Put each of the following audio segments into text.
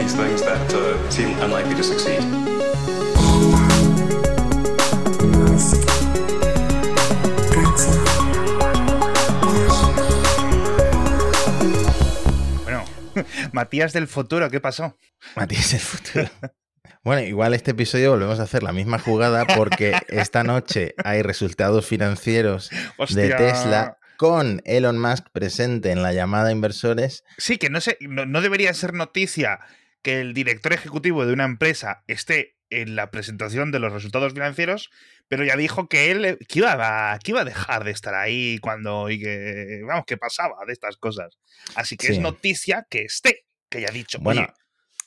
these things that uh, seem unlikely to succeed. Bueno, Matías del futuro, ¿qué pasó? Matías del futuro. Bueno, igual este episodio volvemos a hacer la misma jugada porque esta noche hay resultados financieros de. Tesla con Elon Musk presente en la llamada a inversores. Sí, que no, sé, no, no debería ser noticia que el director ejecutivo de una empresa esté en la presentación de los resultados financieros, pero ya dijo que él que iba a, que iba a dejar de estar ahí cuando y que vamos que pasaba de estas cosas. Así que Sí. es noticia que esté, que haya dicho. Bueno, "Oye,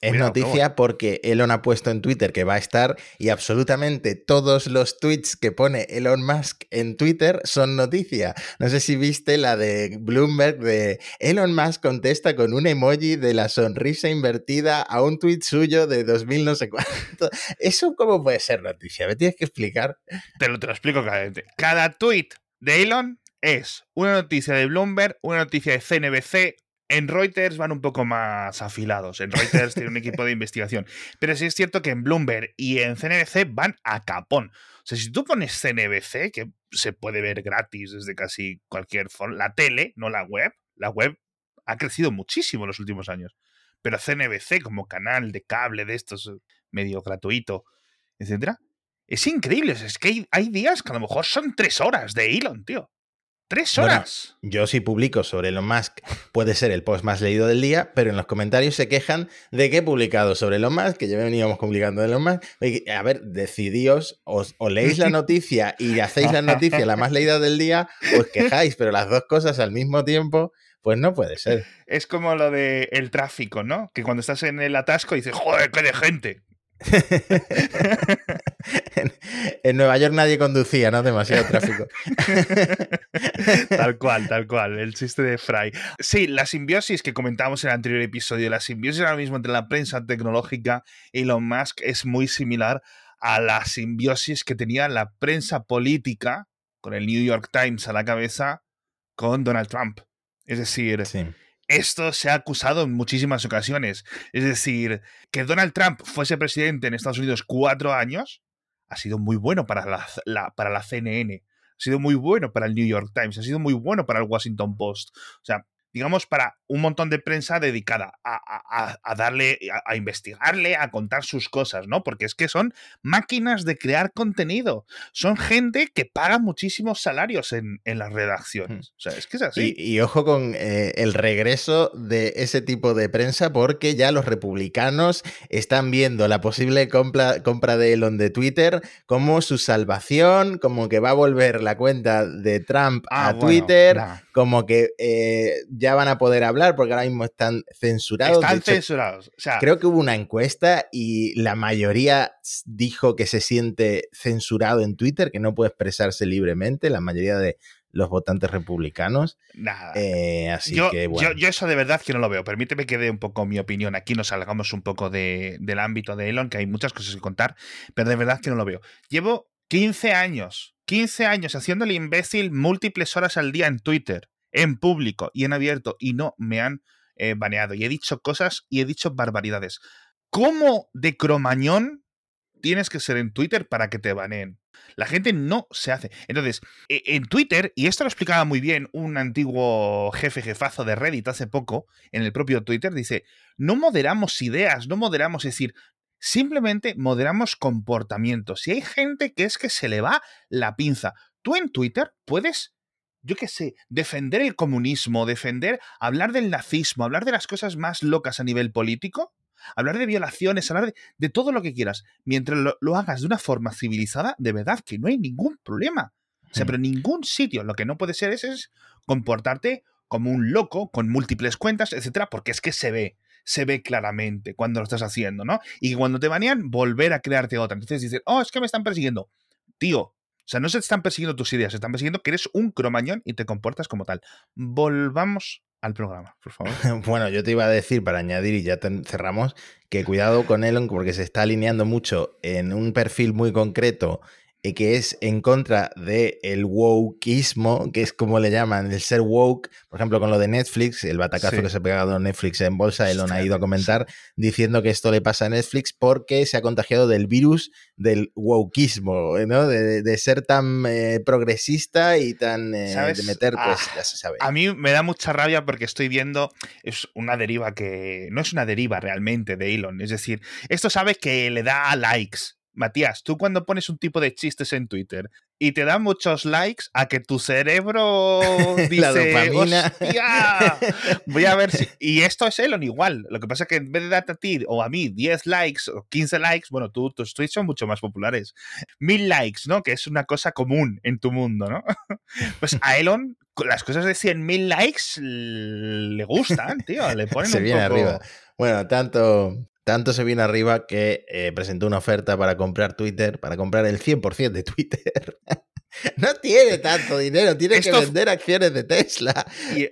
Es noticia porque Elon ha puesto en Twitter que va a estar y absolutamente todos los tweets que pone Elon Musk en Twitter son noticia. No sé si viste la de Bloomberg de Elon Musk contesta con un emoji de la sonrisa invertida a un tweet suyo de 2000 no sé cuánto. ¿Eso cómo puede ser noticia? Me tienes que explicar. te lo, te lo explico claramente. Cada tweet de Elon es una noticia de Bloomberg, una noticia de CNBC. En Reuters van un poco más afilados. En Reuters tiene un equipo de investigación. Pero sí es cierto que en Bloomberg y en CNBC van a capón. O sea, si tú pones CNBC, que se puede ver gratis desde casi cualquier forma, la tele, no la web, la web ha crecido muchísimo en los últimos años. Pero CNBC como canal de cable de estos medio gratuito, etcétera, es increíble. Es que hay días que a lo mejor son tres horas de Elon, tío. Tres Bueno, horas. Yo si publico sobre Elon Musk puede ser el post más leído del día, pero en los comentarios se quejan de que he publicado sobre Elon Musk, que ya veníamos publicando de Elon Musk. A ver, decidíos, os, o leéis la noticia y hacéis la noticia la más leída del día, os quejáis, pero las dos cosas al mismo tiempo, pues no puede ser. Es como lo de el tráfico, ¿no? Que cuando estás en el atasco dices, joder, qué de gente. En, en Nueva York nadie conducía, ¿no? Demasiado tráfico. tal cual, tal cual. El chiste de Fry. Sí, la simbiosis que comentábamos en el anterior episodio, la simbiosis ahora mismo entre la prensa tecnológica y Elon Musk es muy similar a la simbiosis que tenía la prensa política, con el New York Times a la cabeza, con Donald Trump. Es decir, Sí. Esto se ha acusado en muchísimas ocasiones. Es decir, que Donald Trump fuese presidente en Estados Unidos cuatro años ha sido muy bueno para la, para la CNN, ha sido muy bueno para el New York Times, ha sido muy bueno para el Washington Post. O sea, digamos, para un montón de prensa dedicada a, a- darle, a, a investigarle, a contar sus cosas, ¿no? Porque es que son máquinas de crear contenido. Son gente que paga muchísimos salarios en, en las redacciones. O sea, es que es así. Y, y ojo con eh, el regreso de ese tipo de prensa porque ya los republicanos están viendo la posible compra, compra de Elon de Twitter como su salvación, como que va a volver la cuenta de Trump Ah, a bueno, Twitter, nah. como que eh, ya van a poder hablar porque ahora mismo están censurados. Están hecho, censurados. O sea, Creo que hubo una encuesta y la mayoría dijo que se siente censurado en Twitter, que no puede expresarse libremente, la mayoría de los votantes republicanos. nada. Eh, así yo, que bueno. yo, yo eso de verdad que no lo veo. Permíteme que dé un poco mi opinión. Aquí nos salgamos un poco de- del ámbito de Elon, que hay muchas cosas que contar, pero de verdad que no lo veo. Llevo 15 años, 15 años haciéndole imbécil múltiples horas al día en Twitter, en público y en abierto, y no me han eh, baneado. Y he dicho cosas y he dicho barbaridades. ¿Cómo de cromañón tienes que ser en Twitter para que te baneen? La gente no se hace. Entonces, e- en Twitter, y esto lo explicaba muy bien un antiguo jefe jefazo de Reddit hace poco, en el propio Twitter, dice, no moderamos ideas, no moderamos, es decir, simplemente moderamos comportamientos. Y hay gente que es que se le va la pinza. Tú en Twitter puedes, yo qué sé, defender el comunismo, defender, hablar del nazismo, hablar de las cosas más locas a nivel político, hablar de violaciones, hablar de, de todo lo que quieras, mientras lo, lo hagas de una forma civilizada, de verdad que no hay ningún problema. O sea, Hmm. pero en ningún sitio lo que no puede ser es, es comportarte como un loco con múltiples cuentas, etcétera, porque es que se ve, se ve claramente cuando lo estás haciendo, ¿no? Y cuando te banean, volver a crearte otra. Entonces dices, oh, es que me están persiguiendo. Tío, o sea, no se están persiguiendo tus ideas, se están persiguiendo que eres un cromañón y te comportas como tal. Volvamos al programa, por favor. Bueno, yo te iba a decir para añadir y ya te- cerramos que cuidado con Elon porque se está alineando mucho en un perfil muy concreto que es en contra del el wokeismo, que es como le llaman, el ser woke, por ejemplo, con lo de Netflix, el batacazo que se ha pegado Netflix en bolsa, Elon ha ido a comentar diciendo que esto le pasa a Netflix porque se ha contagiado del virus del wokeismo, ¿no? De, ser tan eh, progresista y tan eh, de meter, pues ah, ya se sabe. A mí me da mucha rabia porque estoy viendo, es una deriva que no es una deriva realmente de Elon, es decir, esto sabe que le da likes Matías, tú cuando pones un tipo de chistes en Twitter y te da muchos likes a que tu cerebro dice, ¡Hostia! Voy a ver si... Y esto es Elon igual. Lo que pasa es que en vez de darte a ti o a mí 10 likes o 15 likes, bueno, tú, tus tweets son mucho más populares. Mil likes, ¿no? Que es una cosa común en tu mundo, ¿no? Pues a Elon las cosas de 100.000 likes le gustan, tío. Le ponen Se un viene poco... arriba. Bueno, tanto, tanto se viene arriba que eh, presentó una oferta para comprar Twitter, para comprar el 100% de Twitter. no tiene tanto dinero, tiene que vender acciones de Tesla.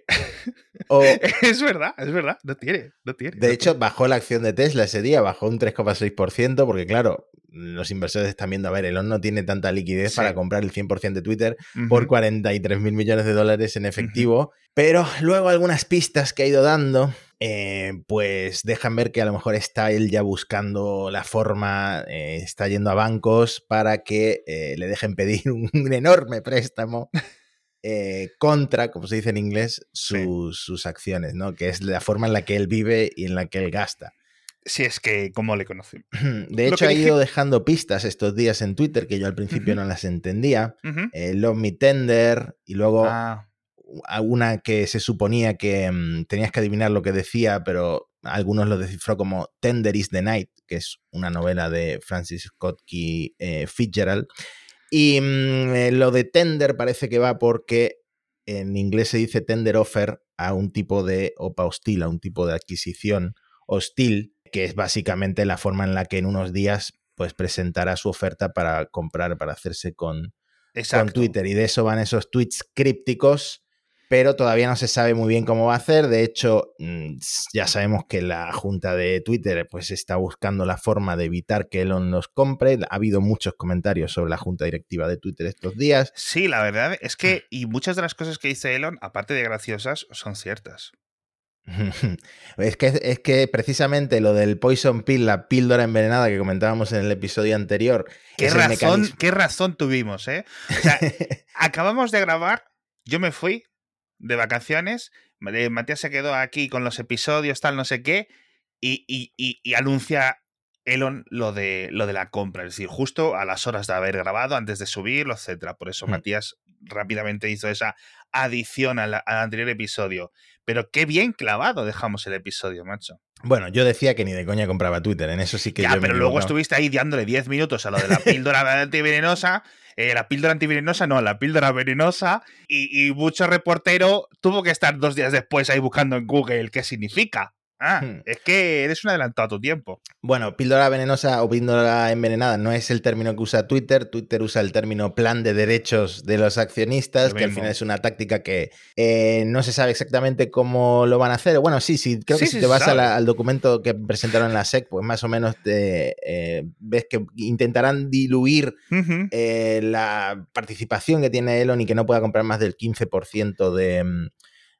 es verdad, es verdad, no tiene, no tiene. De hecho, bajó la acción de Tesla ese día, bajó un 3,6%, porque claro, los inversores están viendo, a ver, Elon no tiene tanta liquidez para comprar el 100% de Twitter por 43 mil millones de dólares en efectivo, pero luego algunas pistas que ha ido dando eh, pues dejan ver que a lo mejor está él ya buscando la forma, eh, está yendo a bancos para que eh, le dejen pedir un, enorme préstamo contra, como se dice en inglés, sus, acciones, ¿no? Que es la forma en la que él vive y en la que él gasta. Si es que, ¿cómo le conocí? De hecho, ha ido dejando pistas estos días en Twitter que yo al principio no las entendía. Love Me Tender y luego ah una que se suponía que mm, tenías que adivinar lo que decía, pero algunos lo descifró como Tender is the Night, que es una novela de Francis Scott Key eh, Fitzgerald. Y mm, eh, lo de tender parece que va porque en inglés se dice tender offer a un tipo de OPA hostil, a un tipo de adquisición hostil, que es básicamente la forma en la que en unos días pues presentará su oferta para comprar, para hacerse con, con Twitter. Y de eso van esos tweets crípticos pero todavía no se sabe muy bien cómo va a hacer. De hecho, mm, ya sabemos que la junta de Twitter pues, está buscando la forma de evitar que Elon nos compre. Ha habido muchos comentarios sobre la junta directiva de Twitter estos días. Sí, la verdad es que, y muchas de las cosas que dice Elon, aparte de graciosas, son ciertas. es, que, es que precisamente lo del poison pill, la píldora envenenada que comentábamos en el episodio anterior. ¿Qué, razón, qué razón tuvimos, ¿eh? O sea, acabamos de grabar, yo me fui, de vacaciones. Matías se quedó aquí con los episodios, tal, no sé qué, y, y, anuncia Elon lo de, lo de la compra, es decir, justo a las horas de haber grabado, antes de subirlo, etcétera. Por eso mm. Matías rápidamente hizo esa adición al, anterior episodio. Pero qué bien clavado dejamos el episodio, macho. Bueno, yo decía que ni de coña compraba Twitter, en eso sí que ya, pero luego estuviste ahí dándole 10 minutos a lo de la píldora antivenenosa eh, la píldora antivenenosa, no, la píldora venenosa, y, y mucho reportero tuvo que estar dos días después ahí buscando en Google qué significa. Ah, hmm. es que eres un adelantado a tu tiempo. Bueno, píldora venenosa o píldora envenenada no es el término que usa Twitter. Twitter usa el término plan de derechos de los accionistas, que al final es una táctica que eh, no se sabe exactamente cómo lo van a hacer. Bueno, sí, sí, creo que si te vas al documento que presentaron en la SEC, pues más o menos te, eh, ves que intentarán diluir eh, la participación que tiene Elon y que no pueda comprar más del 15% de mm,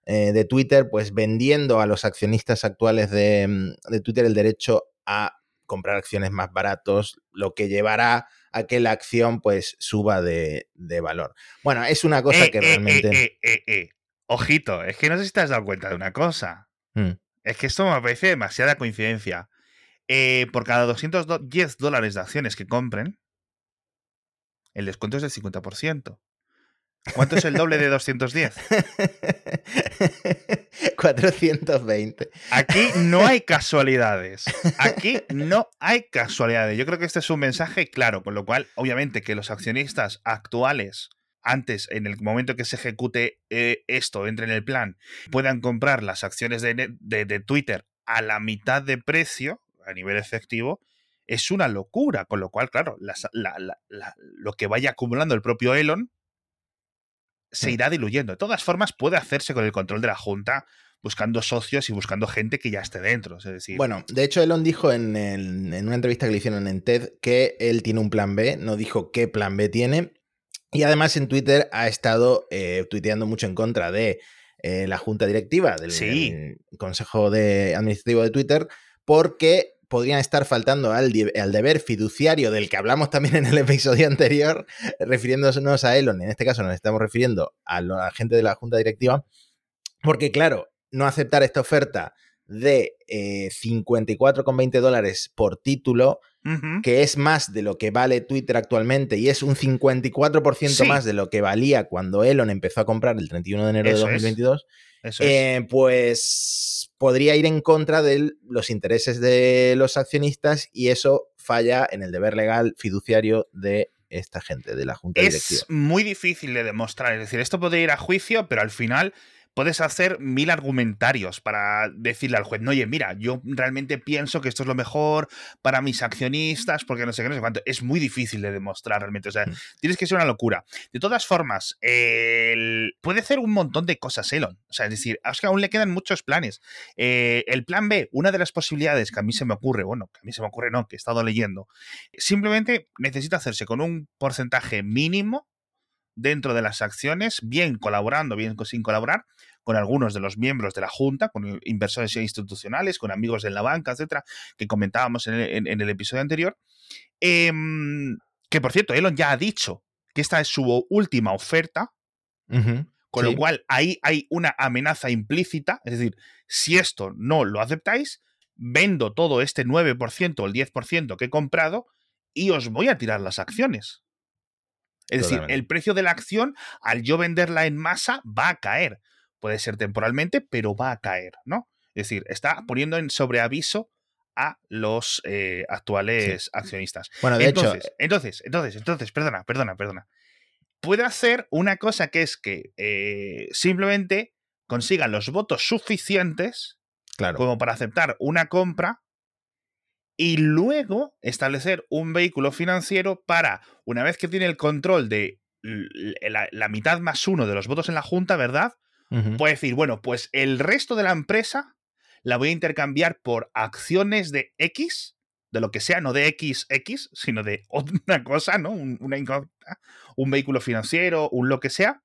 eh, de Twitter, pues vendiendo a los accionistas actuales mm, de, Twitter el derecho a comprar acciones más baratos, lo que llevará a que la acción pues suba de, valor. Bueno, es una cosa eh, que eh, realmente... Ojito, es que no sé si te has dado cuenta de una cosa. Mm. Es que esto me parece demasiada coincidencia. por cada 210 dólares de acciones que compren, el descuento es del 50%. ¿Cuánto es el doble de 210? 420. Aquí no hay casualidades. Aquí no hay casualidades. Yo creo que este es un mensaje claro, con lo cual, obviamente, que los accionistas actuales, antes, en el momento que se ejecute eh, esto, entre en el plan, puedan comprar las acciones de, Twitter a la mitad de precio, a nivel efectivo, es una locura. Con lo cual, claro, lo que vaya acumulando el propio Elon se irá diluyendo. De todas formas, puede hacerse con el control de la Junta buscando socios y buscando gente que ya esté dentro. Es decir, Bueno, de hecho, Elon dijo en, el- en una entrevista que le hicieron en TED que él tiene un plan B, no dijo qué plan B tiene. Y además en Twitter ha estado eh, tuiteando mucho en contra de eh, la junta directiva del, Sí. del Consejo de Administrativo de Twitter, porque podrían estar faltando al, deber fiduciario del que hablamos también en el episodio anterior, refiriéndonos a Elon. En este caso nos estamos refiriendo a la gente de la junta directiva, porque claro, no aceptar esta oferta de eh, 54,20 dólares por título, que es más de lo que vale Twitter actualmente y es un 54% Sí. más de lo que valía cuando Elon empezó a comprar el 31 de enero Eso de es. 2022, eso es. eh, pues podría ir en contra de los intereses de los accionistas y eso falla en el deber legal fiduciario de esta gente, de la junta directiva. es muy difícil de demostrar. Es decir, esto puede ir a juicio, pero al final puedes hacer mil argumentarios para decirle al juez, no, oye, mira, yo realmente pienso que esto es lo mejor para mis accionistas, porque no sé qué, no sé cuánto. Es muy difícil de demostrar realmente. O sea, Mm. tienes que ser una locura. De todas formas, el- puede hacer un montón de cosas Elon. O sea, es decir, es que aún le quedan muchos planes. Eh, el plan B, una de las posibilidades que a mí se me ocurre, bueno, que a mí se me ocurre no, que he estado leyendo, simplemente necesita hacerse con un porcentaje mínimo dentro de las acciones, bien colaborando, bien sin colaborar, con algunos de los miembros de la Junta, con inversores institucionales, con amigos en la banca, etcétera, que comentábamos en el, en- en el episodio anterior. Em, que por cierto, Elon ya ha dicho que esta es su última oferta, con sí. lo cual ahí hay una amenaza implícita, es decir, si esto no lo aceptáis, vendo todo este 9% o el 10% que he comprado y os voy a tirar las acciones. Es decir, el precio de la acción, al yo venderla en masa, va a caer. Puede ser temporalmente, pero va a caer, ¿no? Es decir, está poniendo en sobreaviso a los eh, actuales accionistas. Bueno, de entonces, hecho, entonces, entonces, entonces, perdona, perdona, perdona. Puede hacer una cosa que es que eh, simplemente consigan los votos suficientes claro. como para aceptar una compra y luego establecer un vehículo financiero para, una vez que tiene el control de la, la mitad más uno de los votos en la Junta, ¿verdad? Puede decir, bueno, pues el resto de la empresa la voy a intercambiar por acciones de X, de lo que sea, no de XX, sino de otra cosa, ¿no? Un, una incógnita, un vehículo financiero, un lo que sea,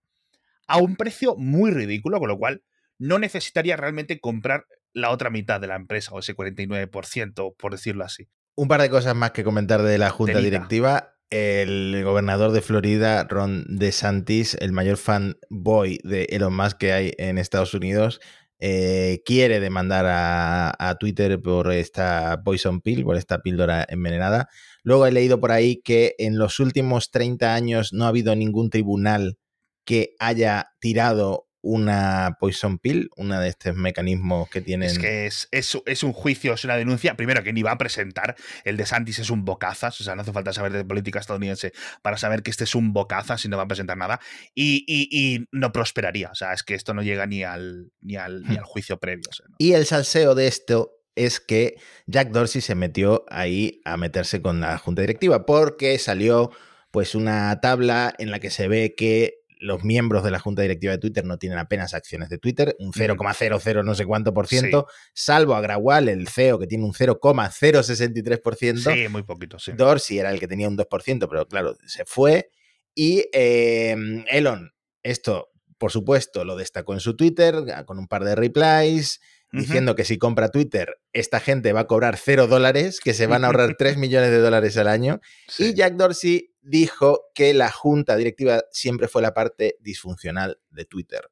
a un precio muy ridículo, con lo cual no necesitaría realmente comprar la otra mitad de la empresa, o ese 49%, por decirlo así. Un par de cosas más que comentar de la junta directiva. El gobernador de Florida, Ron DeSantis, el mayor fanboy de Elon Musk que hay en Estados Unidos, eh, quiere demandar a, a Twitter por esta poison pill, por esta píldora envenenada. Luego he leído por ahí que en los últimos 30 años no ha habido ningún tribunal que haya tirado una poison pill, una de estos mecanismos que tienen. Es que es, es, es un juicio, es una denuncia. Primero, que ni va a presentar. El de Santis es un bocazas. O sea, no hace falta saber de política estadounidense para saber que este es un bocazas y no va a presentar nada. Y, y- y no prosperaría. O sea, es que esto no llega ni al, ni al, ni Hmm. al juicio previo. o sea, ¿no? Y el salseo de esto es que Jack Dorsey se metió ahí a meterse con la junta directiva porque salió pues una tabla en la que se ve que los miembros de la junta directiva de Twitter no tienen apenas acciones de Twitter, un 0,00 no sé cuánto por ciento, salvo a Grawal, el CEO, que tiene un 0,063%. Sí, muy poquito, sí. Dorsey era el que tenía un 2%, pero claro, se fue. Y eh, Elon, esto, por supuesto, lo destacó en su Twitter con un par de replies, Diciendo que si compra Twitter, esta gente va a cobrar cero dólares, que se van a ahorrar 3 millones de dólares al año. Sí. Y Jack Dorsey dijo que la junta directiva siempre fue la parte disfuncional de Twitter.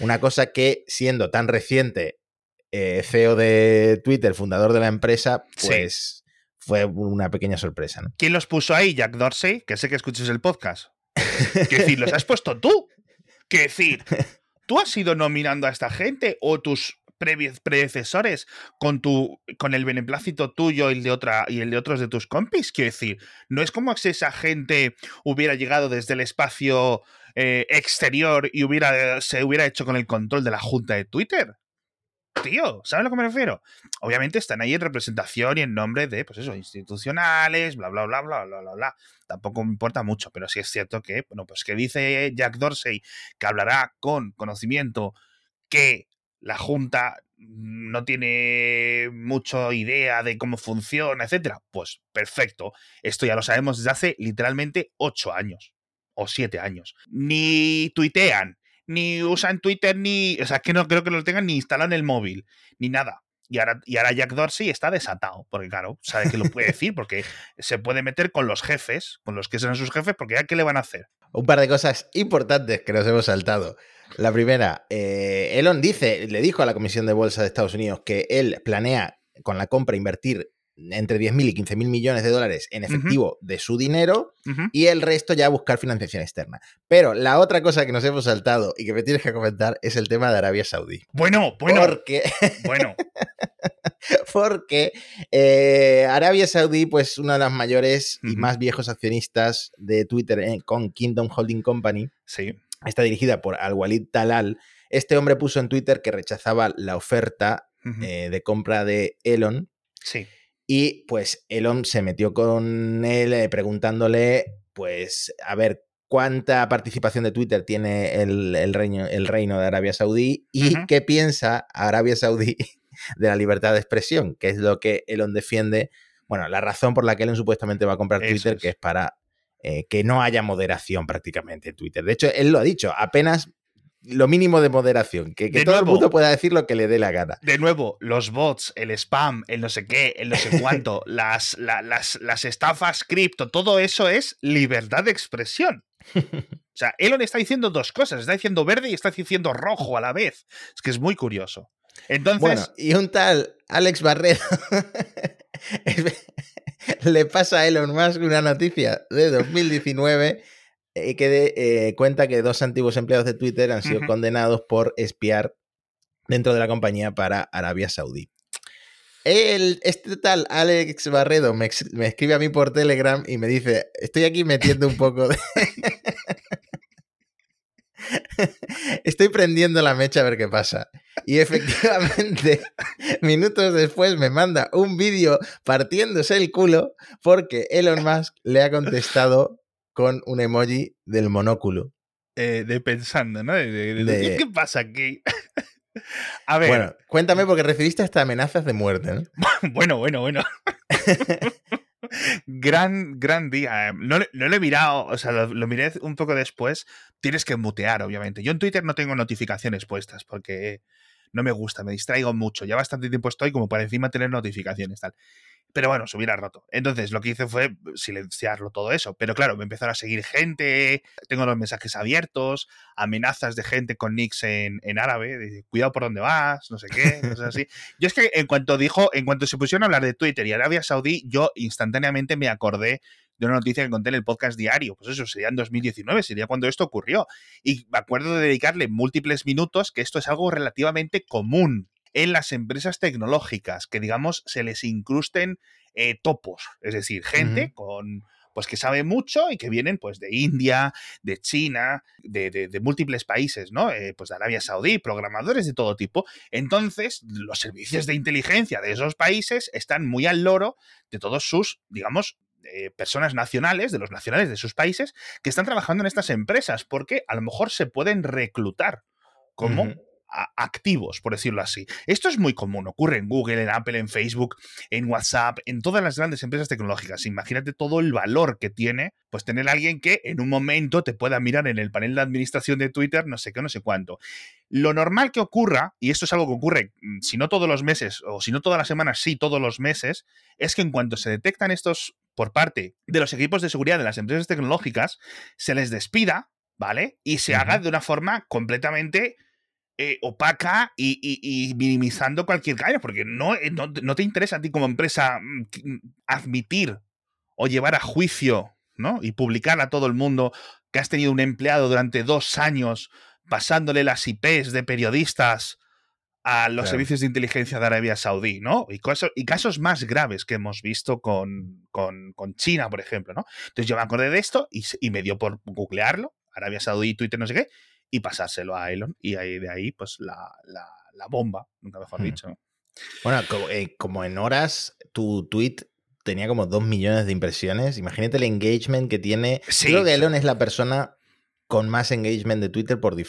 Una cosa que, siendo tan reciente eh, CEO de Twitter, fundador de la empresa, Sí. pues fue una pequeña sorpresa. ¿no? ¿Quién los puso ahí? Jack Dorsey, que sé que escuches el podcast. Quiero decir, ¿los has puesto tú? Quiero decir, ¿tú has ido nominando a esta gente o tus predecesores con tu con el beneplácito tuyo y el de otra y el de otros de tus compis? Quiero decir, no es como si esa gente hubiera llegado desde el espacio eh, exterior y hubiera se hubiera hecho con el control de la junta de Twitter. Tío, ¿sabes a lo que me refiero? Obviamente están ahí en representación y en nombre de, pues eso, institucionales, bla, bla, bla, bla, bla, bla, bla. Tampoco me importa mucho, pero sí es cierto que, bueno, pues que dice Jack Dorsey que hablará con conocimiento que la Junta no tiene mucha idea de cómo funciona, etcétera. Pues perfecto. Esto ya lo sabemos desde hace literalmente ocho años o siete años. Ni tuitean, ni usan Twitter, ni. O sea, que no creo que lo tengan ni instalado en el móvil, ni nada. Y ahora, y ahora Jack Dorsey está desatado, porque claro, sabe que lo puede decir, porque se puede meter con los jefes, con los que son sus jefes, porque ya qué le van a hacer. Un par de cosas importantes que nos hemos saltado. La primera, eh, Elon dice, le dijo a la Comisión de Bolsa de Estados Unidos que él planea con la compra invertir entre 10.000 y 15.000 millones de dólares en efectivo de su dinero y el resto ya buscar financiación externa. Pero la otra cosa que nos hemos saltado y que me tienes que comentar es el tema de Arabia Saudí. Bueno, bueno. Porque, bueno. porque eh, Arabia Saudí, pues una de las mayores y más viejos accionistas de Twitter eh, con Kingdom Holding Company. Sí. Está dirigida por Al-Walid Talal. Este hombre puso en Twitter que rechazaba la oferta eh, de compra de Elon. Sí. Y pues Elon se metió con él eh, preguntándole, pues, a ver, cuánta participación de Twitter tiene el, reino, el reino, de Arabia Saudí y qué piensa Arabia Saudí de la libertad de expresión, que es lo que Elon defiende. Bueno, la razón por la que Elon supuestamente va a comprar Twitter, que es para eh, que no haya moderación prácticamente en Twitter. De hecho, él lo ha dicho, apenas lo mínimo de moderación, que, todo el mundo pueda decir lo que le dé la gana. De nuevo, los bots, el spam, el no sé qué, el no sé cuánto, las, las, las estafas cripto, todo eso es libertad de expresión. O sea, Elon está diciendo dos cosas, está diciendo verde y está diciendo rojo a la vez. Es que es muy curioso. Entonces... Bueno, y un tal Alex Barredo le pasa a Elon Musk una noticia de 2019 eh, que eh, cuenta que dos antiguos empleados de Twitter han sido condenados por espiar dentro de la compañía para Arabia Saudí. El, este tal Alex Barredo me, me, escribe a mí por Telegram y me dice, estoy aquí metiendo un poco de... estoy prendiendo la mecha a ver qué pasa. Y efectivamente, minutos después me manda un vídeo partiéndose el culo porque Elon Musk le ha contestado con un emoji del monóculo. Eh, de pensando, ¿no? De, ¿Qué pasa aquí? A ver. Bueno, cuéntame porque recibiste hasta amenazas de muerte, ¿no? bueno, bueno, bueno. Gran, gran día. No, no, lo he mirado, o sea, lo, miré un poco después. Tienes que mutear, obviamente. Yo en Twitter no tengo notificaciones puestas porque no me gusta, me distraigo mucho. Ya bastante tiempo estoy como para encima tener notificaciones, tal. Pero bueno, se hubiera roto. Entonces lo que hice fue silenciarlo todo eso. Pero claro, me empezaron a seguir gente, tengo los mensajes abiertos, amenazas de gente con nicks en, árabe, cuidado por dónde vas, no sé qué, cosas así. Yo es que en cuanto dijo, en cuanto se pusieron a hablar de Twitter y Arabia Saudí, yo instantáneamente me acordé de una noticia que conté en el podcast diario. Pues eso sería en 2019, sería cuando esto ocurrió. Y me acuerdo de dedicarle múltiples minutos, que esto es algo relativamente común en las empresas tecnológicas, que digamos se les incrusten eh, topos, es decir, gente con pues que sabe mucho y que vienen pues de India, de China, de, múltiples países, ¿no? Eh, pues de Arabia Saudí, programadores de todo tipo. Entonces, los servicios de inteligencia de esos países están muy al loro de todos sus, digamos, eh, personas nacionales, de los nacionales de sus países, que están trabajando en estas empresas, porque a lo mejor se pueden reclutar como activos, por decirlo así. Esto es muy común, ocurre en Google, en Apple, en Facebook, en WhatsApp, en todas las grandes empresas tecnológicas. Imagínate todo el valor que tiene, pues tener a alguien que en un momento te pueda mirar en el panel de administración de Twitter, no sé qué, no sé cuánto. Lo normal que ocurra, y esto es algo que ocurre, mm, si no todos los meses, o si no todas las semanas, sí todos los meses, es que en cuanto se detectan estos por parte de los equipos de seguridad de las empresas tecnológicas, se les despida, ¿vale? Y se haga de una forma completamente eh, opaca y, minimizando cualquier caída, porque eh, no, no, te interesa a ti como empresa mm, mm, admitir o llevar a juicio ¿no? y publicar a todo el mundo que has tenido un empleado durante dos años pasándole las IPs de periodistas a los servicios de inteligencia de Arabia Saudí, ¿no? Y, casos, y casos más graves que hemos visto con, con, China, por ejemplo, ¿no? Entonces yo me acordé de esto y, y me dio por googlearlo, Arabia Saudí, Twitter, no sé qué, y pasárselo a Elon. Y ahí de ahí, pues la, bomba, nunca mejor hmm. dicho. Bueno, eh, como, en horas, tu tweet tenía como dos millones de impresiones. Imagínate el engagement que tiene. Creo que Elon es la persona con más engagement de Twitter por, Con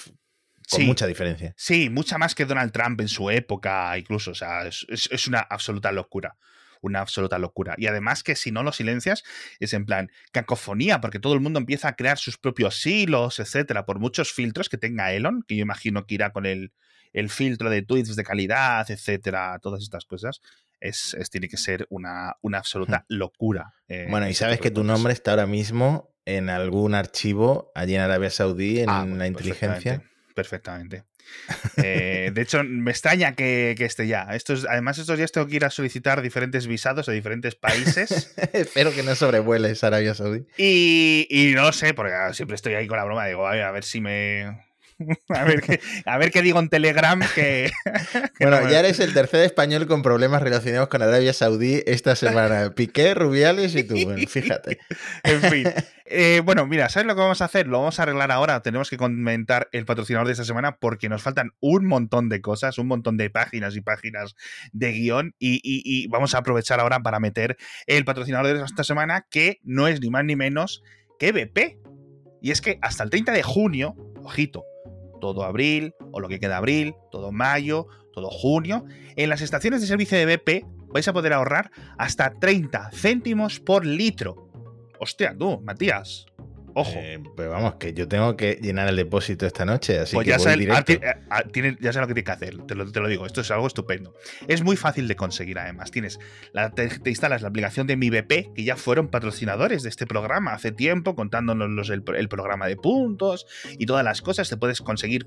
Sí. mucha diferencia. Sí, mucha más que Donald Trump en su época, incluso. O sea, es- es una absoluta locura. Una absoluta locura. Y además que si no lo silencias, es en plan cacofonía, porque todo el mundo empieza a crear sus propios hilos, etcétera, por muchos filtros que tenga Elon, que yo imagino que irá con el, el filtro de tweets de calidad, etcétera, todas estas cosas. Es, es- tiene que ser una, una absoluta locura. eh, Bueno, y sabes que tu nombre está ahora mismo en algún archivo allí en Arabia Saudí, en Ah, bueno, la inteligencia. Perfectamente. perfectamente. Eh, de hecho, me extraña que, que esté ya. Estos, además, estos días tengo que ir a solicitar diferentes visados a diferentes países. Espero que no sobrevueles Arabia Saudí. Y, y no sé, porque siempre estoy ahí con la broma. Digo, "Ay, a ver si me. A ver qué, a ver qué digo en Telegram que. que Bueno, no me- ya eres el tercer español con problemas relacionados con Arabia Saudí esta semana. Piqué, Rubiales y tú. Bueno, fíjate. En fin. Eh, bueno, mira, ¿sabes lo que vamos a hacer? Lo vamos a arreglar ahora. Tenemos que comentar el patrocinador de esta semana porque nos faltan un montón de cosas, un montón de páginas y páginas de guion. Y, y- y vamos a aprovechar ahora para meter el patrocinador de esta semana, que no es ni más ni menos que BP. Y es que hasta el 30 de junio, ojito, todo abril, o lo que queda abril, todo mayo, todo junio, en las estaciones de servicio de BP vais a poder ahorrar hasta 30 céntimos por litro. Hostia, tú, Matías. Ojo. Eh, pero vamos, que yo tengo que llenar el depósito esta noche, así pues que ya, voy directo. eh, ah, tiene- ya sé lo que tiene que hacer, te lo, te lo digo, esto es algo estupendo. Es muy fácil de conseguir además. Tienes la, te, te instalas la aplicación de Mi BP, que ya fueron patrocinadores de este programa hace tiempo, contándonos los- el, el programa de puntos y todas las cosas. Te puedes conseguir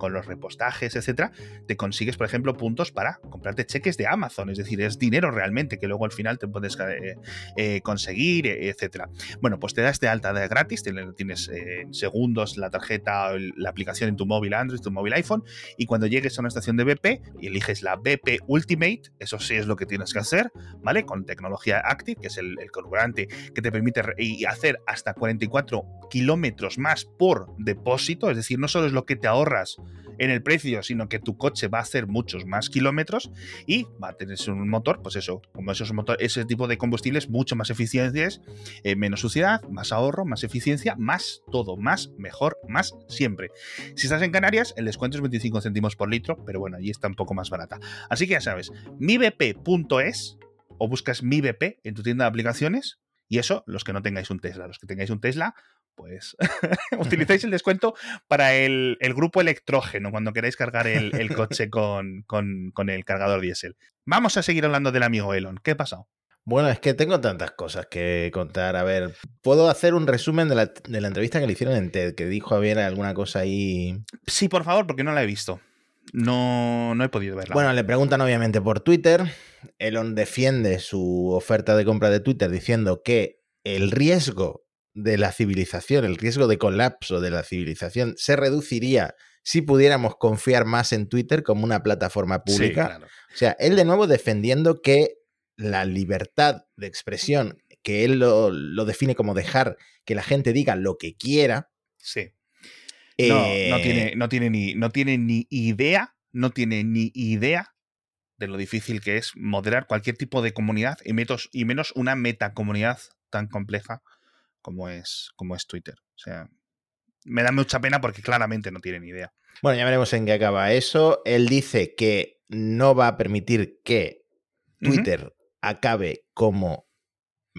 con los repostajes, etcétera, te consigues, por ejemplo, puntos para comprarte cheques de Amazon. Es decir, es dinero realmente que luego al final te puedes eh, eh, conseguir, eh, etcétera. Bueno, pues te das de alta de gratis, tienes eh, segundos la tarjeta, o la aplicación en tu móvil Android, tu móvil iPhone, y cuando llegues a una estación de BP y eliges la BP Ultimate, eso sí es lo que tienes que hacer, ¿vale? Con tecnología Active, que es el, el que te permite hacer hasta 44 kilómetros más por depósito, es decir, no solo es lo que te ahorras en el precio, sino que tu coche va a hacer muchos más kilómetros y va a tener un motor, pues eso, como esos motor, ese tipo de combustibles mucho más eficientes, eh, menos suciedad, más ahorro, más eficiencia, más todo, más, mejor, más siempre. Si estás en Canarias, el descuento es 25 céntimos por litro, pero bueno, allí está un poco más barata. Así que ya sabes, mibp.es o buscas mi BP en tu tienda de aplicaciones y eso, los que no tengáis un Tesla, los que tengáis un Tesla, pues utilizáis el descuento para el, el grupo electrógeno cuando queráis cargar el, el coche con, con- con el cargador diésel. Vamos a seguir hablando del amigo Elon. ¿Qué ha pasado? Bueno, es que tengo tantas cosas que contar. A ver, puedo hacer un resumen de la, de la entrevista que le hicieron en TED, que dijo Javier alguna cosa ahí. Sí, por favor, porque no la he visto. No, no he podido verla. Bueno, le preguntan obviamente por Twitter. Elon defiende su oferta de compra de Twitter diciendo que el riesgo de la civilización, el riesgo de colapso de la civilización se reduciría si pudiéramos confiar más en Twitter como una plataforma Sí, pública. claro. O sea, él de nuevo defendiendo que la libertad de expresión, que él lo, lo define como dejar que la gente diga lo que quiera. Sí. No, eh, no, tiene, no, tiene ni, no tiene ni idea, no tiene ni idea de lo difícil que es moderar cualquier tipo de comunidad y, metos- y menos una metacomunidad tan compleja como es, como es Twitter. O sea, me da mucha pena porque claramente no tiene ni idea. Bueno, ya veremos en qué acaba eso. Él dice que no va a permitir que. Twitter acabe como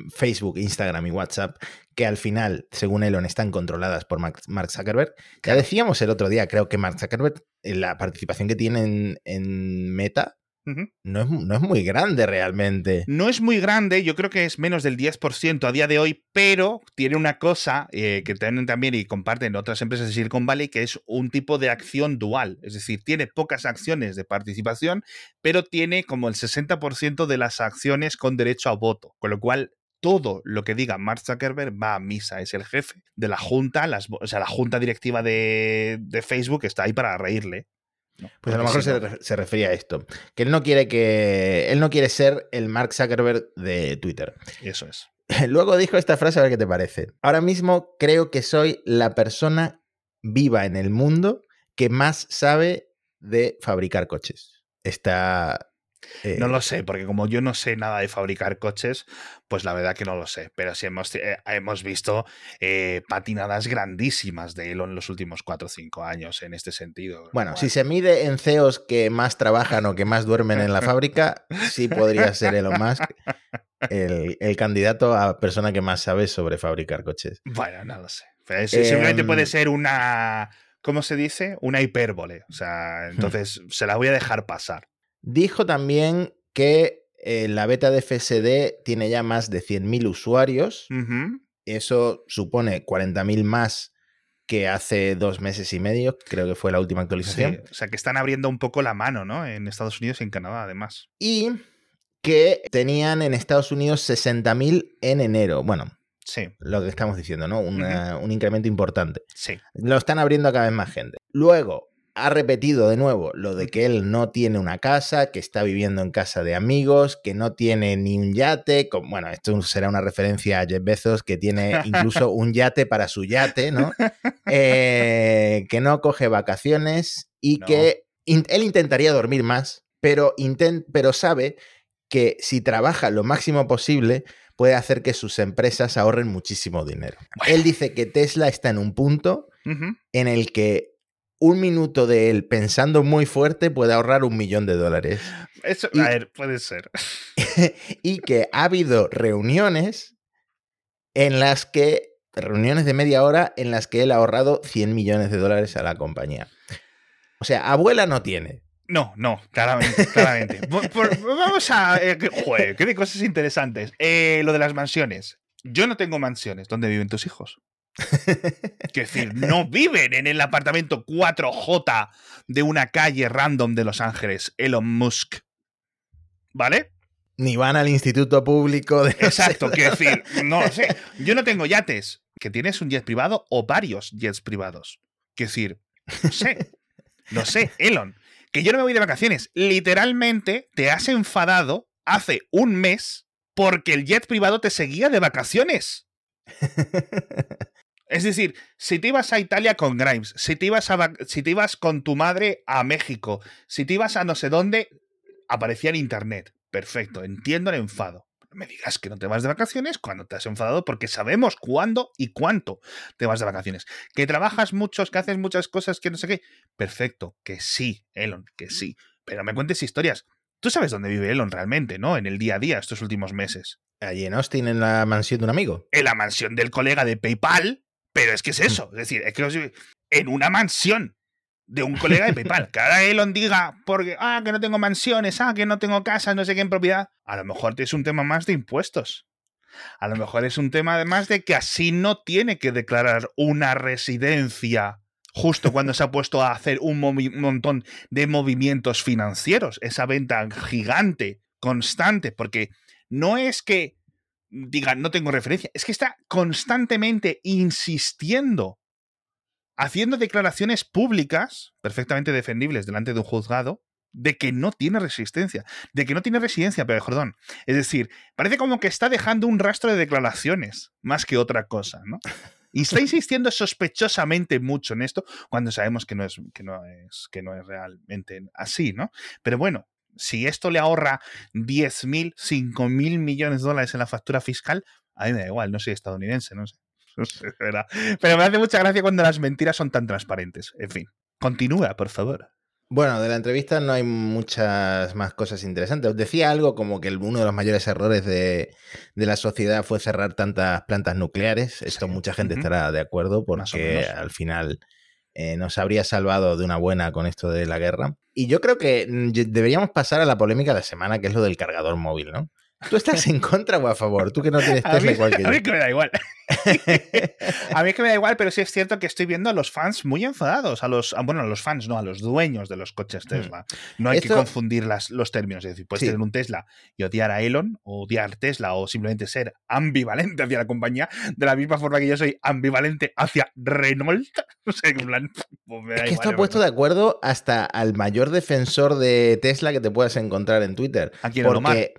Facebook, Instagram y WhatsApp, que al final, según Elon, están controladas por Mark Zuckerberg. Ya decíamos el otro día, creo que Mark Zuckerberg, eh, la participación que tiene en, en Meta, No es, no es muy grande realmente. No es muy grande, yo creo que es menos del 10% a día de hoy, pero tiene una cosa eh, que tienen también y comparten otras empresas de Silicon Valley, que es un tipo de acción dual. Es decir, tiene pocas acciones de participación, pero tiene como el 60% de las acciones con derecho a voto. Con lo cual, todo lo que diga Mark Zuckerberg va a misa. Es el jefe de la junta, las, o sea, la junta directiva de, de Facebook está ahí para reírle. ¿No? Pues a lo mejor no- se refería a esto. Que él no quiere que. Él no quiere ser el Mark Zuckerberg de Twitter. Eso es. Luego dijo esta frase, a ver qué te parece. Ahora mismo creo que soy la persona viva en el mundo que más sabe de fabricar coches. Está Eh, No lo sé, porque como yo no sé nada de fabricar coches, pues la verdad que no lo sé. Pero sí hemos, eh, hemos visto eh, patinadas grandísimas de Elon en los últimos 4 o 5 años en este sentido. Bueno, si se mide en CEOs que más trabajan o que más duermen en la fábrica, sí podría ser Elon Musk el, el candidato a persona que más sabe sobre fabricar coches. Bueno, no lo sé. Sí, simplemente Em, puede ser una. ¿Cómo se dice? Una hipérbole. O sea, Hmm. entonces se la voy a dejar pasar. Dijo también que eh, la beta de FSD tiene ya más de 100.000 usuarios. Ujú. Eso supone 40.000 más que hace dos meses y medio, creo que fue la última Sí, actualización. o sea, que están abriendo un poco la mano, ¿no? En Estados Unidos y en Canadá, además. Y que tenían en Estados Unidos 60.000 en enero. Bueno, Sí, lo que estamos diciendo, ¿no? Una- Un incremento importante. sí. Lo están abriendo a cada vez más gente. Luego, ha repetido de nuevo lo de que él no tiene una casa, que está viviendo en casa de amigos, que no tiene ni un yate. con- bueno, esto será una referencia a Jeff Bezos, que tiene incluso un yate para su yate, ¿no? Eh, que no coge vacaciones y No. que in- él intentaría dormir más, pero, inten- pero sabe que si trabaja lo máximo posible puede hacer que sus empresas ahorren muchísimo dinero. Él dice que Tesla está en un punto en el que un minuto de él pensando muy fuerte puede ahorrar un millón de dólares. Eso, Y- a ver, puede ser. y que ha habido reuniones en las que, reuniones de media hora en las que él ha ahorrado 100 millones de dólares a la compañía. O sea, abuela no tiene. No, no, claramente, claramente. Por- por- vamos a. eh, que- joder, qué de cosas interesantes. Eh, lo de las mansiones. Yo no tengo mansiones. ¿Dónde viven tus hijos? Quiero decir, no viven en el apartamento 4J de una calle random de Los Ángeles, Elon Musk. ¿Vale? Ni van al instituto público de... Exacto, quiero decir, no lo sé. Yo no tengo yates. ¿Que tienes un jet privado o varios jets privados? Quiero decir, no sé. No sé, Elon. Que yo no me voy de vacaciones. Literalmente te has enfadado hace un mes porque el jet privado te seguía de vacaciones. Es decir, si te ibas a Italia con Grimes, si te ibas, a si te ibas con tu madre a México, si te ibas a no sé dónde, aparecía en internet. Perfecto, entiendo el enfado. No me digas que no te vas de vacaciones cuando te has enfadado porque sabemos cuándo y cuánto te vas de vacaciones. Que trabajas muchos, que haces muchas cosas, que no sé qué. Perfecto, que sí, Elon, que sí. Pero me cuentes historias. Tú sabes dónde vive Elon realmente, ¿no? En el día a día, estos últimos meses. Allí en Austin, en la mansión de un amigo. En la mansión del colega de PayPal, pero es que es eso. Es decir, es que en una mansión de un colega de PayPal. Que ahora Elon diga, porque, ah, que no tengo mansiones, ah, que no tengo casas, no sé qué en propiedad. A lo mejor es un tema más de impuestos. A lo mejor es un tema además de que así no tiene que declarar una residencia justo cuando se ha puesto a hacer un montón de movimientos financieros. Esa venta gigante, constante, porque no es que digan, no tengo referencia, es que está constantemente insistiendo, haciendo declaraciones públicas, perfectamente defendibles delante de un juzgado, de que no tiene resistencia, de que no tiene residencia, pero perdón. Es decir, parece como que está dejando un rastro de declaraciones, más que otra cosa, ¿no? Y está insistiendo sospechosamente mucho en esto, cuando sabemos que no es, que no es, que no es realmente así, ¿no? Pero bueno, si esto le ahorra 10.000, 5.000 millones de dólares en la factura fiscal, a mí me da igual, no soy estadounidense, no sé. No. Pero me hace mucha gracia cuando las mentiras son tan transparentes. En fin, continúa, por favor. Bueno, de la entrevista no hay muchas más cosas interesantes. Os decía algo como que uno de los mayores errores de, de la sociedad fue cerrar tantas plantas nucleares. Esto Sí. mucha gente estará de acuerdo porque al final eh, nos habría salvado de una buena con esto de la guerra. Y yo creo que mm, deberíamos pasar a la polémica de la semana, que es lo del cargador móvil, ¿no? ¿Tú estás en contra o a favor? Tú que no tienes Tesla igual que a mí que me da igual. a mí es que me da igual, pero sí es cierto que estoy viendo a los fans muy enfadados. A los, a- bueno, a los fans, no, a los dueños de los coches Tesla. No hay que confundir las, los términos. Es decir, puedes Sí. tener un Tesla y odiar a Elon, o odiar Tesla, o simplemente ser ambivalente hacia la compañía, de la misma forma que yo soy ambivalente hacia Renault. No sé, en plan, pues me da Es que igual, esto ha puesto de acuerdo hasta al mayor defensor de Tesla que te puedas encontrar en Twitter. ¿A quién? Porque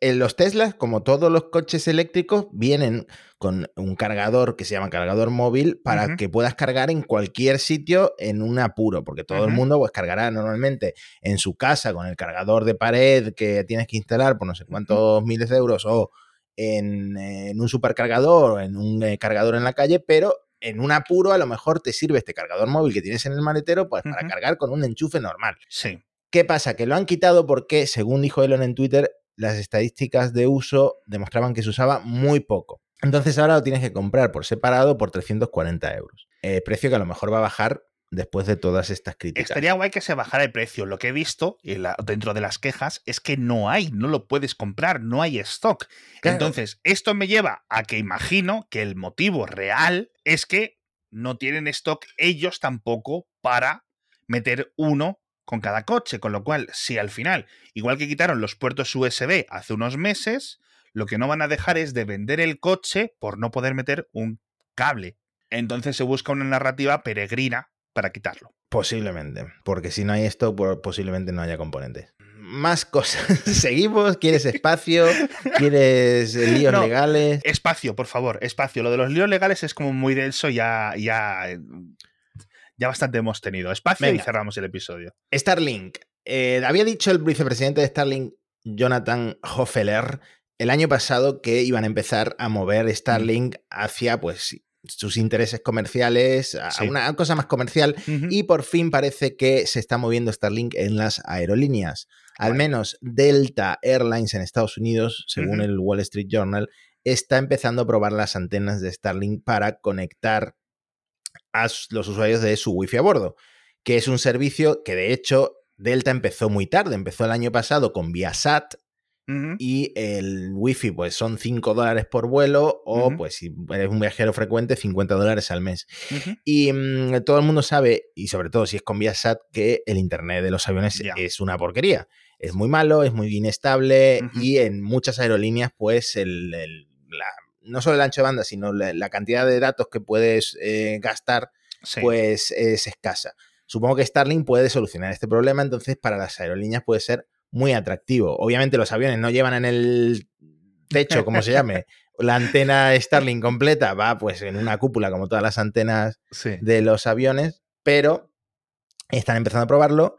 eh, los Teslas, como todos los coches eléctricos, vienen con un cargador que se llama cargador móvil para que puedas cargar en cualquier sitio en un apuro, porque todo el mundo pues cargará normalmente en su casa con el cargador de pared que tienes que instalar por no sé cuántos miles de euros o en, eh, en un supercargador o en un eh, cargador en la calle, pero en un apuro a lo mejor te sirve este cargador móvil que tienes en el maletero pues, para cargar con un enchufe normal. Sí. ¿Qué pasa? Que lo han quitado porque, según dijo Elon en Twitter, las estadísticas de uso demostraban que se usaba muy poco. Entonces ahora lo tienes que comprar por separado por 340 euros. Eh, precio que a lo mejor va a bajar después de todas estas críticas. Estaría guay que se bajara el precio. Lo que he visto y la- dentro de las quejas es que no hay, no lo puedes comprar, no hay stock. Claro. Entonces, esto me lleva a que imagino que el motivo real es que no tienen stock ellos tampoco para meter uno con cada coche. Con lo cual, si al final, igual que quitaron los puertos USB hace unos meses, lo que no van a dejar es de vender el coche por no poder meter un cable. Entonces se busca una narrativa peregrina para quitarlo. Posiblemente, porque si no hay esto, pues posiblemente no haya componentes. Más cosas. Seguimos. ¿Quieres espacio? ¿Quieres líos No. legales? Espacio, por favor, espacio. Lo de los líos legales es como muy denso, ya, ya, eh, ya bastante hemos tenido. Espacio y cerramos el episodio. Starlink. Eh, había dicho el vicepresidente de Starlink, Jonathan Hofeller, el año pasado que iban a empezar a mover Starlink hacia pues sus intereses comerciales, a Sí. una cosa más comercial, y por fin parece que se está moviendo Starlink en las aerolíneas. Al menos Delta Airlines en Estados Unidos, según el Wall Street Journal, está empezando a probar las antenas de Starlink para conectar a los usuarios de su Wi-Fi a bordo, que es un servicio que de hecho Delta empezó muy tarde, empezó el año pasado con Viasat y el Wi-Fi pues son 5 dólares por vuelo o pues si eres un viajero frecuente 50 dólares al mes. Y mm, todo el mundo sabe, y sobre todo si es con Viasat, que el internet de los aviones es una porquería. Es muy malo, es muy inestable y en muchas aerolíneas, pues, el, el- la- no solo el ancho de banda, sino la, la cantidad de datos que puedes eh, gastar, Sí. pues es escasa. Supongo que Starlink puede solucionar este problema, entonces para las aerolíneas puede ser muy atractivo. Obviamente los aviones no llevan en el techo, como se llame, la antena Starlink completa, va pues en una cúpula como todas las antenas Sí. de los aviones, pero están empezando a probarlo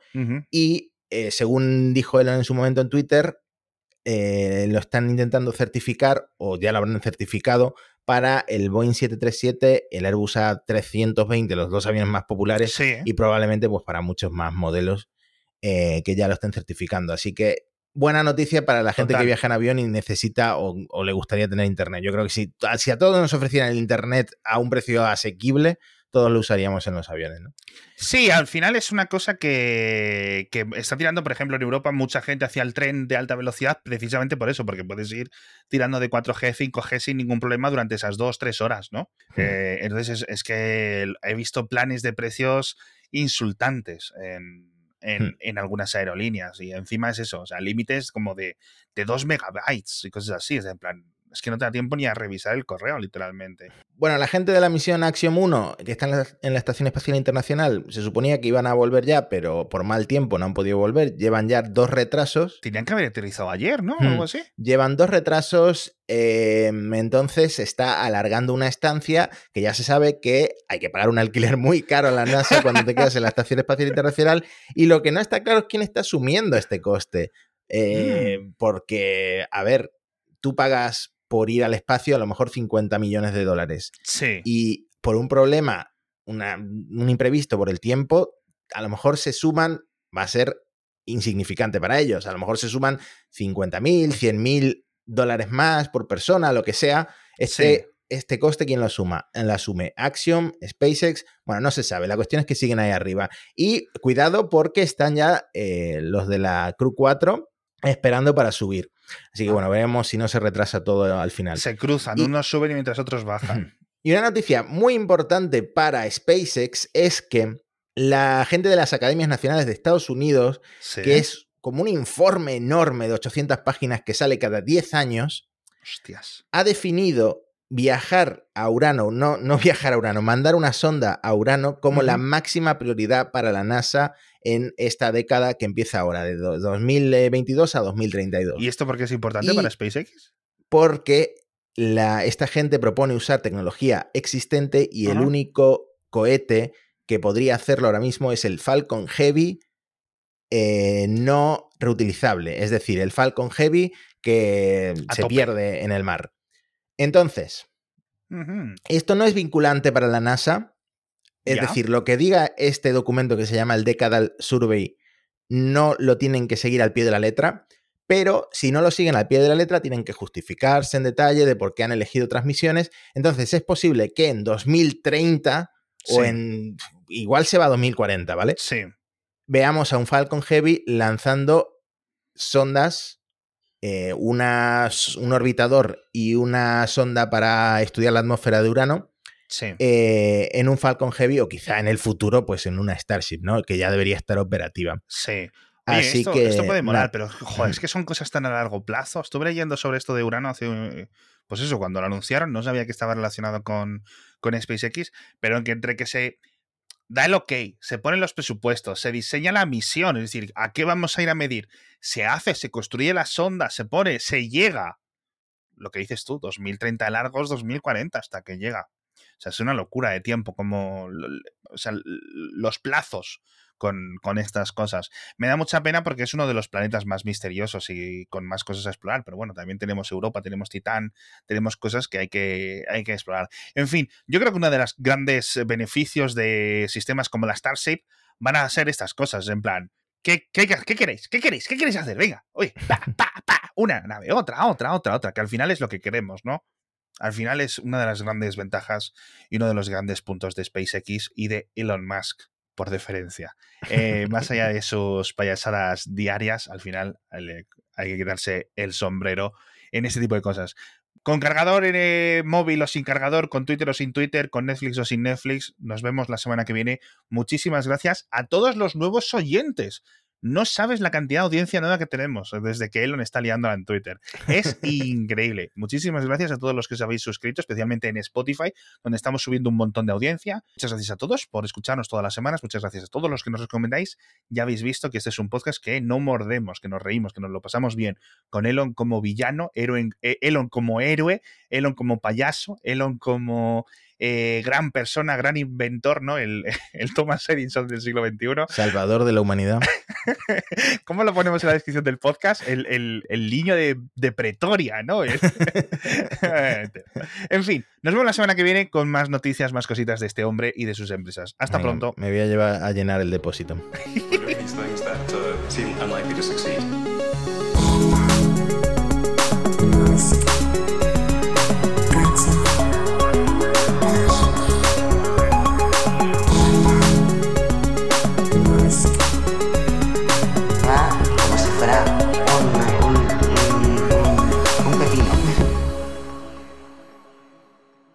y eh, según dijo Elon en su momento en Twitter, eh, lo están intentando certificar o ya lo habrán certificado para el Boeing 737, el Airbus A320, los dos aviones más populares Sí. y probablemente pues para muchos más modelos eh, que ya lo estén certificando. Así que buena noticia para la gente Total. que viaja en avión y necesita o, o le gustaría tener internet. Yo creo que si, si a todos nos ofrecieran el internet a un precio asequible, todos lo usaríamos en los aviones. ¿no? Sí, al final es una cosa que, que está tirando, por ejemplo, en Europa mucha gente hacia el tren de alta velocidad precisamente por eso, porque puedes ir tirando de 4G, 5G sin ningún problema durante esas dos, tres horas, ¿no? Hmm. Eh, entonces es, es que he visto planes de precios insultantes en, en- Hmm. en algunas aerolíneas y encima es eso, o sea, límites como de, de 2 megabytes y cosas así, es en plan, es que no te da tiempo ni a revisar el correo, literalmente. Bueno, la gente de la misión Axiom 1, que está en la, en la Estación Espacial Internacional, se suponía que iban a volver ya, pero por mal tiempo no han podido volver. Llevan ya dos retrasos. Tenían que haber aterrizado ayer, ¿no? O Hmm. algo así. Llevan dos retrasos, eh, entonces se está alargando una estancia que ya se sabe que hay que pagar un alquiler muy caro a la NASA cuando te quedas en la Estación Espacial Internacional y lo que no está claro es quién está asumiendo este coste. Eh, Porque, a ver, tú pagas por ir al espacio a lo mejor 50 millones de dólares Sí. y por un problema, una- un imprevisto por el tiempo, a lo mejor se suman, va a ser insignificante para ellos, a lo mejor se suman 50 mil, 100 mil dólares más por persona, lo que sea. Este, Sí. este coste, ¿quién lo suma? Lo asume Axiom, SpaceX, bueno, no se sabe, la cuestión es que siguen ahí arriba. Y cuidado porque están ya eh, los de la Crew 4 esperando para subir. Así que bueno, veremos si no se retrasa todo al final. Se cruzan, Y- unos suben y mientras otros bajan. Y una noticia muy importante para SpaceX es que la gente de las Academias Nacionales de Estados Unidos, Sí. que es como un informe enorme de 800 páginas que sale cada 10 años, Hostias. ha definido viajar a Urano, no, no viajar a Urano, mandar una sonda a Urano como la máxima prioridad para la NASA en esta década que empieza ahora, de do- 2022 a 2032. ¿Y esto por qué es importante Y- para SpaceX? porque la, esta gente propone usar tecnología existente y el único cohete que podría hacerlo ahora mismo es el Falcon Heavy eh, no reutilizable, es decir, el Falcon Heavy que A se tope. pierde en el mar. Entonces, esto no es vinculante para la NASA, es Ya. decir, lo que diga este documento que se llama el Decadal Survey no lo tienen que seguir al pie de la letra, pero si no lo siguen al pie de la letra tienen que justificarse en detalle de por qué han elegido transmisiones. Entonces es posible que en 2030 o en... igual se va a 2040, ¿vale? Sí. Veamos a un Falcon Heavy lanzando sondas, eh, una- un orbitador y una sonda para estudiar la atmósfera de Urano Sí. eh, en un Falcon Heavy o quizá en el futuro, pues en una Starship, ¿no? Que ya debería estar operativa. Sí. Oye, Así esto, que. esto puede molar, pero joder, es que son cosas tan a largo plazo. Estuve leyendo sobre esto de Urano hace. Pues eso, cuando lo anunciaron, no sabía que estaba relacionado con, con SpaceX, pero que entre que se da el ok, se ponen los presupuestos, se diseña la misión, es decir, ¿a qué vamos a ir a medir? Se hace, se construye la sonda, se pone, se llega. Lo que dices tú, 2030 largos, 2040 hasta que llega. Sea, es una locura de tiempo, como o sea, los plazos con, con estas cosas. Me da mucha pena porque es uno de los planetas más misteriosos y con más cosas a explorar, pero bueno, también tenemos Europa, tenemos Titán, tenemos cosas que hay que, hay que explorar. En fin, yo creo que uno de los grandes beneficios de sistemas como la Starship van a ser estas cosas, en plan, ¿qué, qué, qué queréis? ¿Qué queréis? ¿Qué queréis hacer? Venga, oye, pa, pa, pa, una nave, otra, otra, otra, otra, que al final es lo que queremos, ¿no? Al final es una de las grandes ventajas y uno de los grandes puntos de SpaceX y de Elon Musk, por deferencia. Eh, más allá de sus payasadas diarias, al final eh, hay que quitarse el sombrero en este tipo de cosas. Con cargador eh, móvil o sin cargador, con Twitter o sin Twitter, con Netflix o sin Netflix. Nos vemos la semana que viene. Muchísimas gracias a todos los nuevos oyentes. No sabes la cantidad de audiencia nueva que tenemos desde que Elon está liándola en Twitter. Es increíble. Muchísimas gracias a todos los que os habéis suscrito, especialmente en Spotify, donde estamos subiendo un montón de audiencia. Muchas gracias a todos por escucharnos todas las semanas. Muchas gracias a todos los que nos recomendáis. Ya habéis visto que este es un podcast que no mordemos, que nos reímos, que nos lo pasamos bien. Con Elon como villano, héroe, eh, Elon como héroe, Elon como payaso, Elon como eh, gran persona, gran inventor, ¿no? El, el Thomas Edison del siglo XXI. Salvador de la humanidad. ¿Cómo lo ponemos en la descripción del podcast? El, el, el niño de, de, Pretoria, ¿no? En fin, nos vemos la semana que viene con más noticias, más cositas de este hombre y de sus empresas. Hasta Venga, pronto. Me voy a llevar a llenar el depósito.